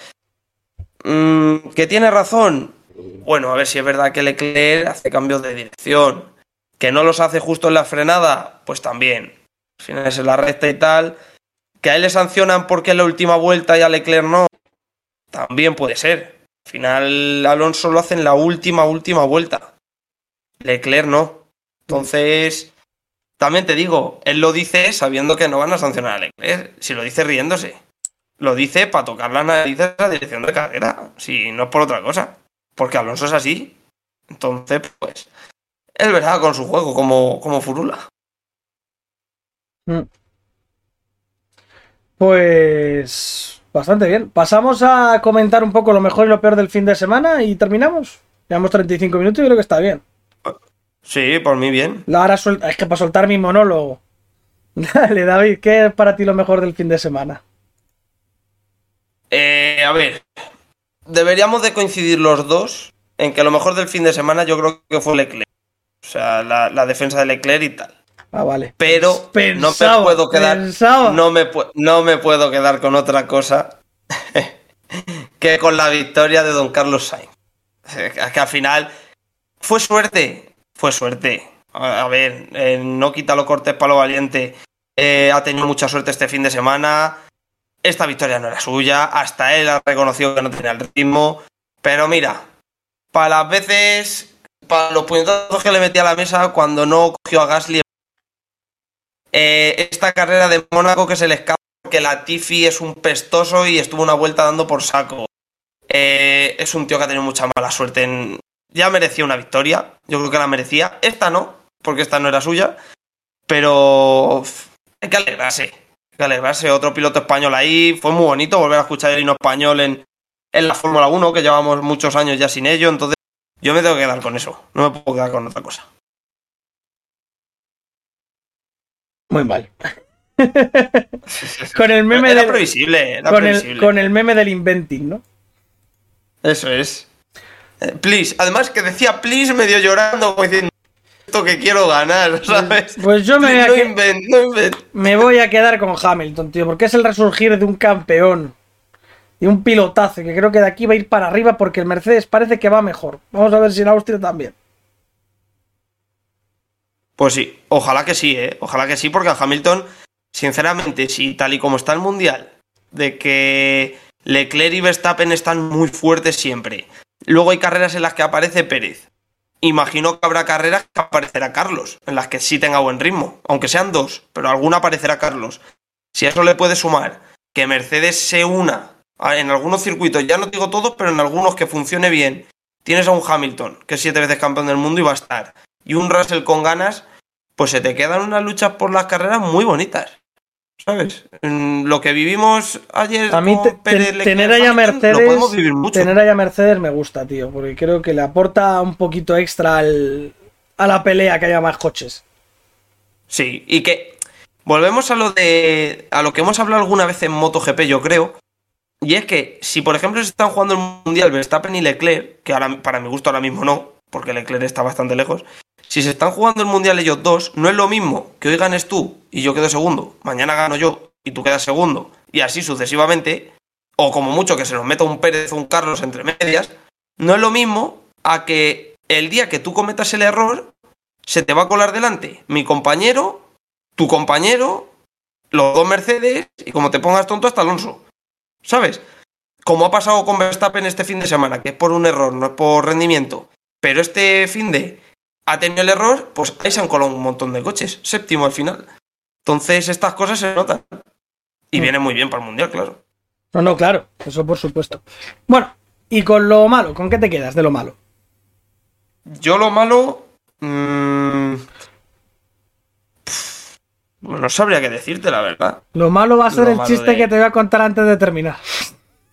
Mm, ¿Que tiene razón? Bueno, a ver si es verdad que Leclerc hace cambios de dirección. ¿Que no los hace justo en la frenada? Pues también. Al final es en la recta y tal. ¿Que a él le sancionan porque en la última vuelta y a Leclerc no? También puede ser. Al final Alonso lo hace en la última, última vuelta. Leclerc no. Entonces, también te digo, él lo dice sabiendo que no van a sancionar a Leclerc. Si lo dice riéndose. Lo dice para tocar las narices a la dirección de carrera. Si no es por otra cosa. Porque Alonso es así. Entonces, pues, él verá con su juego como, como furula. Mm. Pues bastante bien. Pasamos a comentar un poco lo mejor y lo peor del fin de semana y terminamos. Llevamos 35 minutos y creo que está bien. Sí, por mí bien. La hora suelta, es que para soltar mi monólogo. *laughs* Dale, David, ¿qué es para ti lo mejor del fin de semana? Eh, a ver, deberíamos de coincidir los dos en que lo mejor del fin de semana yo creo que fue Leclerc. O sea, la, la defensa de Leclerc y tal. Ah, vale. Pero Pensaba, no me puedo quedar. pensaba. No me, pu- no me puedo quedar con otra cosa *laughs* que con la victoria de Don Carlos Sainz. Que al final fue suerte. Fue suerte. A a ver, eh, no quita lo cortes para lo valiente. Eh, ha tenido mucha suerte este fin de semana. Esta victoria no era suya. Hasta él ha reconocido que no tenía el ritmo. Pero mira, para las veces, para los puñetazos que le metí a la mesa cuando no cogió a Gasly eh, esta carrera de Mónaco que se le escapa porque la Tiffy es un pestoso y estuvo una vuelta dando por saco. Eh, es un tío que ha tenido mucha mala suerte. Ya merecía una victoria, yo creo que la merecía. Esta no, porque esta no era suya. Pero hay que alegrarse. Alegrarse. Otro piloto español ahí. Fue muy bonito volver a escuchar el himno español en, en la Fórmula 1, que llevamos muchos años ya sin ello. Entonces, yo me tengo que quedar con eso. No me puedo quedar con otra cosa. Muy mal. *laughs* con el meme era del, previsible, era con, el, con el meme del inventing, ¿no? Eso es. Eh, Please. Además que decía please medio llorando, como diciendo esto que quiero ganar, ¿sabes? Pues yo me voy a no que- invent, no invent. Me voy a quedar con Hamilton, tío, porque es el resurgir de un campeón y un pilotazo que creo que de aquí va a ir para arriba porque el Mercedes parece que va mejor. Vamos a ver si en Austria también. Pues sí, ojalá que sí, ¿eh? Ojalá que sí, porque a Hamilton, sinceramente, si tal y como está el Mundial, de que Leclerc y Verstappen están muy fuertes siempre. Luego hay carreras en las que aparece Pérez. Imagino que habrá carreras que aparecerá Carlos, en las que sí tenga buen ritmo, aunque sean dos, pero alguna aparecerá Carlos. Si a eso le puede sumar que Mercedes se una en algunos circuitos, ya no digo todos, pero en algunos que funcione bien, tienes a un Hamilton, que es siete veces campeón del mundo y va a estar, y un Russell con ganas, pues se te quedan unas luchas por las carreras muy bonitas. ¿Sabes? Lo que vivimos ayer A mí con te- Pérez, te- Leclerc, tener a Hamilton, lo podemos Mercedes, vivir mucho. tener a Mercedes me gusta, tío, porque creo que le aporta un poquito extra al- a la pelea que haya más coches. Sí, y que volvemos a lo de a lo que hemos hablado alguna vez en MotoGP, yo creo, y es que si por ejemplo se están jugando el Mundial Verstappen y Leclerc, que ahora para mi gusto ahora mismo no, porque Leclerc está bastante lejos, si se están jugando el Mundial ellos dos, no es lo mismo que hoy ganes tú y yo quedo segundo, mañana gano yo y tú quedas segundo, y así sucesivamente, o como mucho que se nos meta un Pérez o un Carlos entre medias, no es lo mismo a que el día que tú cometas el error, se te va a colar delante mi compañero, tu compañero, los dos Mercedes, y como te pongas tonto hasta Alonso. ¿Sabes? Como ha pasado con Verstappen este fin de semana, que es por un error, no es por rendimiento. Pero este fin de ha tenido el error, pues ahí se han colado un montón de coches. Séptimo al final. Entonces estas cosas se notan. Y Mm. viene muy bien para el Mundial, claro. No, no, claro, eso por supuesto. Bueno, y con lo malo, ¿con qué te quedas de lo malo? Yo lo malo... mm, pf, no sabría qué decirte, la verdad. Lo malo va a ser Lo el chiste de- que te voy a contar antes de terminar.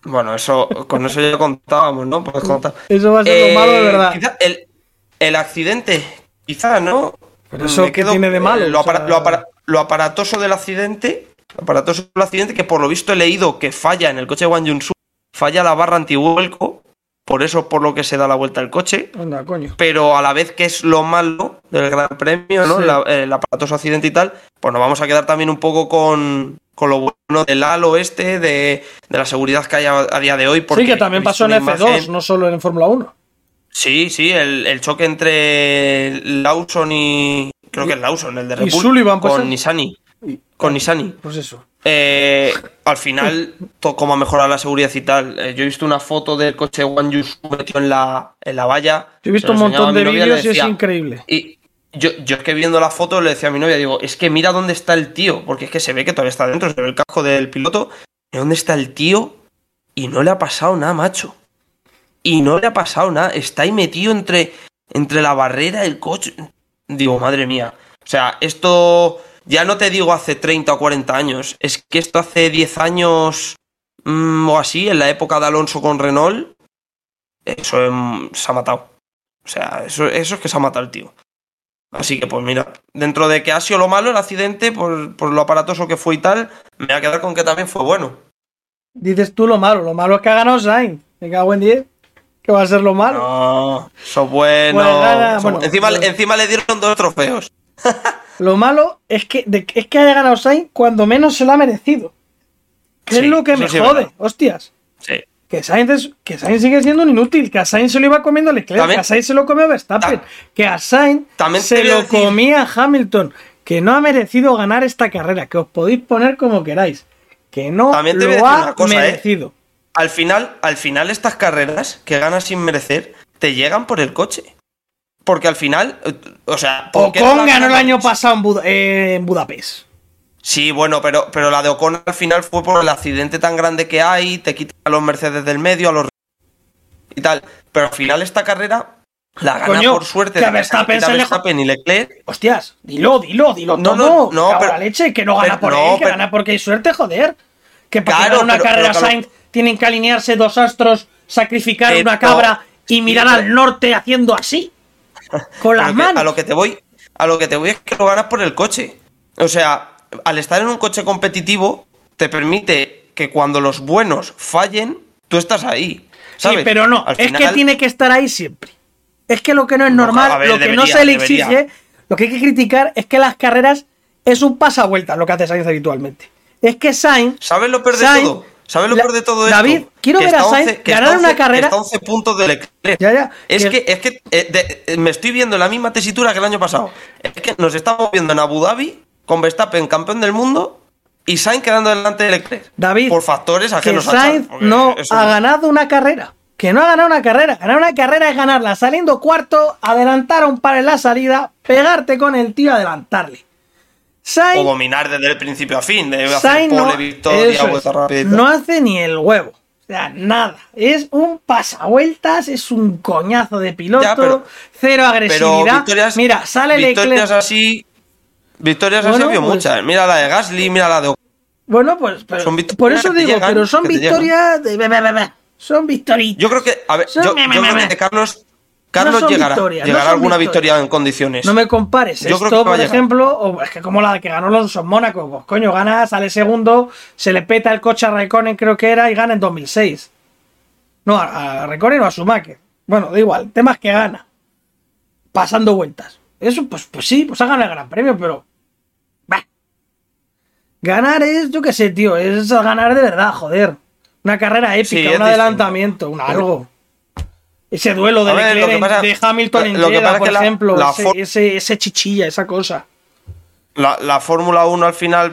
Bueno, eso, con eso ya contábamos, ¿no? Contar. Eso va a ser lo malo de Eh, verdad. el, el accidente, quizá, ¿no? Pero eso, Me ¿qué quedo- tiene de malo? eh, Lo, apara- lo apara- lo aparatoso del accidente, lo aparatoso del accidente, que por lo visto he leído que falla en el coche de Wang Yunsu, falla la barra antivuelco, por eso es por lo que se da la vuelta el coche, Anda, coño. pero a la vez que es lo malo del Gran Premio, ¿no? Sí. La- el aparatoso accidente y tal, pues nos vamos a quedar también un poco con, con lo bueno del halo este, de, de la seguridad que hay a, a día de hoy. porque Sí, que también pasó en una F2, imagen- no solo en Fórmula 1. Sí, sí, el, el choque entre Lawson y. Creo que es Lawson, el de Red Bull, con. Y- Con Nissani. Pues eso. Eh, al final, cómo ha mejorado la seguridad y tal. Eh, yo he visto una foto del coche One Yusu metido en la, en la valla. Yo he visto un montón de vídeos y es increíble. Y yo, yo es que viendo la foto le decía a mi novia, digo, es que mira dónde está el tío, porque es que se ve que todavía está dentro, se ve el casco del piloto. Mira dónde está el tío y no le ha pasado nada, macho. Y no le ha pasado nada. Está ahí metido entre, entre la barrera, el coche. Digo, madre mía. O sea, esto ya no te digo hace 30 o 40 años. Es que esto hace 10 años mm, o así, en la época de Alonso con Renault. Eso em, se ha matado. O sea, eso, eso es que se ha matado el tío. Así que, pues mira, dentro de que ha sido lo malo el accidente, por, por lo aparatoso que fue y tal, me voy a quedar con que también fue bueno. Dices tú lo malo, lo malo es que ha ganado Sainz. Me cago en 10. ¿Qué va a ser lo malo? No, eso bueno. Pues gana- Eso- bueno, encima, encima le dieron dos trofeos. *laughs* Lo malo es que, de- es que haya ganado Sainz cuando menos se lo ha merecido. Que Sí, es lo que me sí jode, hostias. Sí. Que Sainz, es- que Sainz sigue siendo un inútil, que a Sainz se lo iba comiendo Leclerc, que a Sainz se lo comió Verstappen, Ta- que a Sainz También se lo decir- comía Hamilton, que no ha merecido ganar esta carrera, que os podéis poner como queráis, que no También te lo ha ¿eh? Al final, al final estas carreras que ganas sin merecer te llegan por el coche. Porque al final, o sea, ¿por qué no Ocon la ganó el año pasado en, eh, en Budapest. Sí, bueno, pero, pero la de Ocon al final fue por el accidente tan grande que hay, te quitan a los Mercedes del medio, a los y tal. Pero al final esta carrera la gana Coño, por suerte que Verstappen se Verstappen y Leclerc. Hostias, dilo, dilo, dilo No, todo. no, no, pero- la leche, que no gana pero- por no, él, que pero- gana porque hay suerte, joder. Que para Claro, una pero- carrera pero. Sainz tienen que alinearse dos astros, sacrificar una cabra y mirar al norte haciendo así. *laughs* Con A las que, manos. a lo que te voy, a lo que te voy es que lo ganas por el coche. O sea, al estar en un coche competitivo, te permite que cuando los buenos fallen, tú estás ahí. Sí, pero no, Al es que tiene que estar ahí siempre. Es que lo que no es No, normal, ver, lo que no se le debería. exige, lo que hay que criticar es que las carreras es un pasavueltas lo que hace Sainz habitualmente. Es que Sainz ¿Sabes lo peor de Sainz- todo? ¿Sabes lo peor de todo esto? David, quiero Que ver a Sainz 11 que ganar una 11 que carrera- Está 11 puntos de Leclerc. Ya, ya, Es que- que, es que eh, de- eh, me estoy viendo en la misma tesitura que el año pasado. Es que nos estamos viendo en Abu Dhabi con Verstappen campeón del mundo y Sainz quedando delante de Leclerc. David, Por factores que ajenos a Sainz porque no ha ganado una carrera. Que no ha ganado una carrera. Ganar una carrera es ganarla saliendo cuarto, adelantar a un par en la salida, pegarte con el tío, adelantarle. O dominar desde el principio a fin, de hacer Sainz pole, no, victoria, vuelta rápida hace ni el huevo. O sea, nada. Es un pasavueltas, es un coñazo de piloto, Ya, pero- cero Pero agresividad. victorias, Mira, sale victorias Leclerc. así. Victorias Bueno, así pues- muchas. Mira la de Gasly, mira la de. Bueno, pues pero- Son por eso digo, llegan, pero son victorias de... Son victorias. Yo creo que, a ver, Son yo, me, me, yo me, creo que Carlos, Carlos llegará, llegará alguna victoria en condiciones. No me compares Yo creo que por ejemplo, o es que como la que ganó Alonso en Mónaco, pues coño, gana, sale segundo, se le peta el coche a Raikkonen, creo que era, y gana en 2006. No, a, a Raikkonen o a Schumacher. Bueno, da igual, el tema es que gana. Pasando vueltas. Eso, pues, pues sí, pues ha ganado el gran premio, pero. bah. Ganar es, yo qué sé, tío, es ganar de verdad, joder. Una carrera épica, Sí, un distinto. adelantamiento, un algo. Ese duelo de ver, Leclerc pasa- de Hamilton en Jeddah, pasa es por que la- ejemplo, la ese, for- ese, ese chichilla, esa cosa. La, la Fórmula 1 al final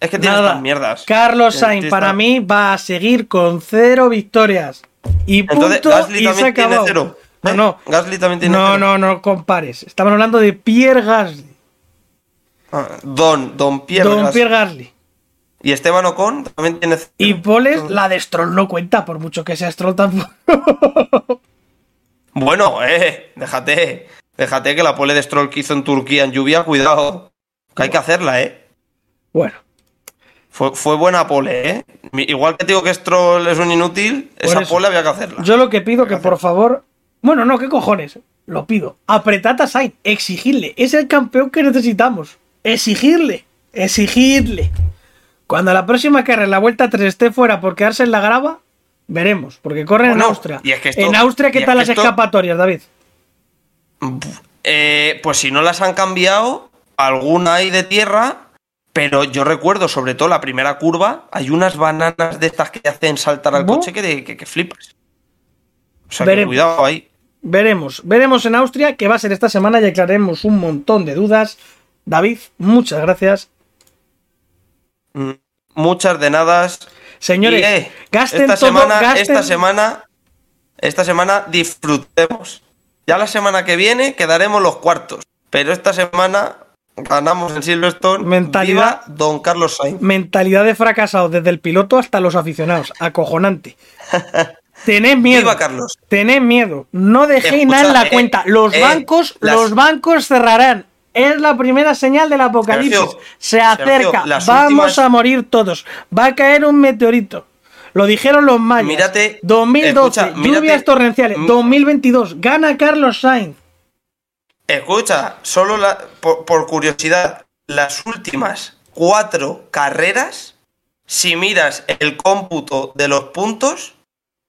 es que tiene estas mierdas. Carlos Tiene- Sainz tiene para mí va a seguir con cero victorias. Y punto Entonces, Gasly y se también tiene acabó. cero. No, ¿Eh? no. Gasly también tiene no, cero. no, no compares. Estamos hablando de Pierre Gasly. Ah, Don, Don Pierre. Don Gasly. Pierre Gasly. Y Esteban Ocon también tiene cero. Y Poles, la de Stroll no cuenta, por mucho que sea Stroll tampoco. Bueno, eh, déjate. Déjate que la pole de Stroll que hizo en Turquía en lluvia, cuidado. Que hay que hacerla, eh. bueno, Fue, fue buena pole, ¿eh? Igual que te digo que Stroll es un inútil, esa eso. pole había que hacerla. yo lo que pido que por favor. Bueno, no, ¿qué cojones? Lo pido. Apretad a Sainz, exigirle. Es el campeón que necesitamos. Exigirle. Exigirle. Cuando la próxima carrera, la vuelta 3 esté fuera por quedarse en la grava, veremos. Porque corren Bueno, en Austria. y es que esto- en Austria, ¿qué y es tal que las esto- escapatorias, David? Eh, pues si no las han cambiado, alguna hay de tierra, pero yo recuerdo, sobre todo la primera curva, hay unas bananas de estas que hacen saltar al ¿Cómo? coche que, de- que, que flipas. O sea, Veremos. que cuidado ahí. Veremos. Veremos en Austria, que va a ser esta semana y aclararemos un montón de dudas. David, muchas gracias. Mm, Muchas de nada. Señores, Y, eh, gasten esta todo, semana, gasten- esta semana, esta semana disfrutemos. Ya la semana que viene quedaremos los cuartos, pero esta semana ganamos en Silverstone. Mentalidad- Viva Don Carlos Sainz. Mentalidad de fracasado desde el piloto hasta los aficionados. Acojonante. *laughs* Tened miedo. Viva Carlos. Tened miedo. No dejéis nada en la eh, cuenta. Los eh, bancos, las- los bancos cerrarán. Es la primera señal del apocalipsis. Sergio, Se acerca. Sergio, Vamos últimas- a morir todos. Va a caer un meteorito. Lo dijeron los mayas. Mírate, 2012, escucha, mírate- lluvias torrenciales. Mm. 2022, gana Carlos Sainz. Escucha, solo la, por, por curiosidad, las últimas cuatro carreras si miras el cómputo de los puntos,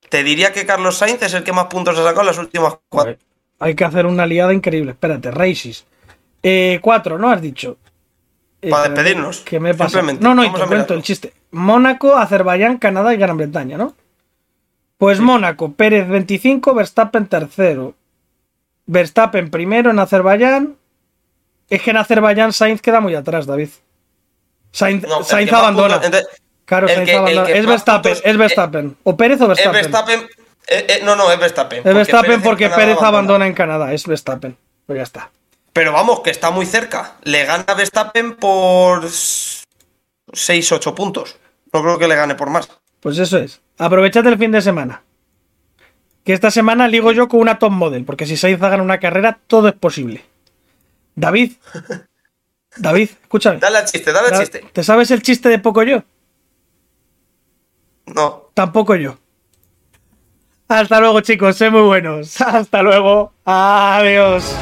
te diría que Carlos Sainz es el que más puntos ha sacado en las últimas cuatro. Hay que hacer una liada increíble. Espérate, Races. Eh, cuatro, ¿no? Has dicho. Eh, Para despedirnos. ¿Qué me pasa? No, no, y te cuento el chiste. Mónaco, Azerbaiyán, Canadá y Gran Bretaña, ¿no? Pues Mónaco, Pérez 25, Verstappen tercero. Verstappen primero en Azerbaiyán. Es que en Azerbaiyán Sainz queda muy atrás, David. Sainz, No, Sainz que abandona. entonces, claro, Sainz que- abandona. que Es Verstappen, puntos- es Verstappen. o Pérez o Es Verstappen. Verstappen. eh, eh, no, no, es Verstappen. Es Verstappen en porque Pérez abandona. abandona en Canadá. Es Verstappen. Pues ya está. Pero vamos, que está muy cerca. Le gana Verstappen por 6-8 puntos. No creo que le gane por más. Pues eso es. Aprovechad el fin de semana. Que esta semana ligo yo con una top model, porque si Sainz gana una carrera, todo es posible. David. *laughs* David, escúchame. Dale al chiste, dale al chiste. ¿Te sabes el chiste de poco yo? No. Tampoco yo. Hasta luego, chicos. Sé muy buenos. Hasta luego. Adiós.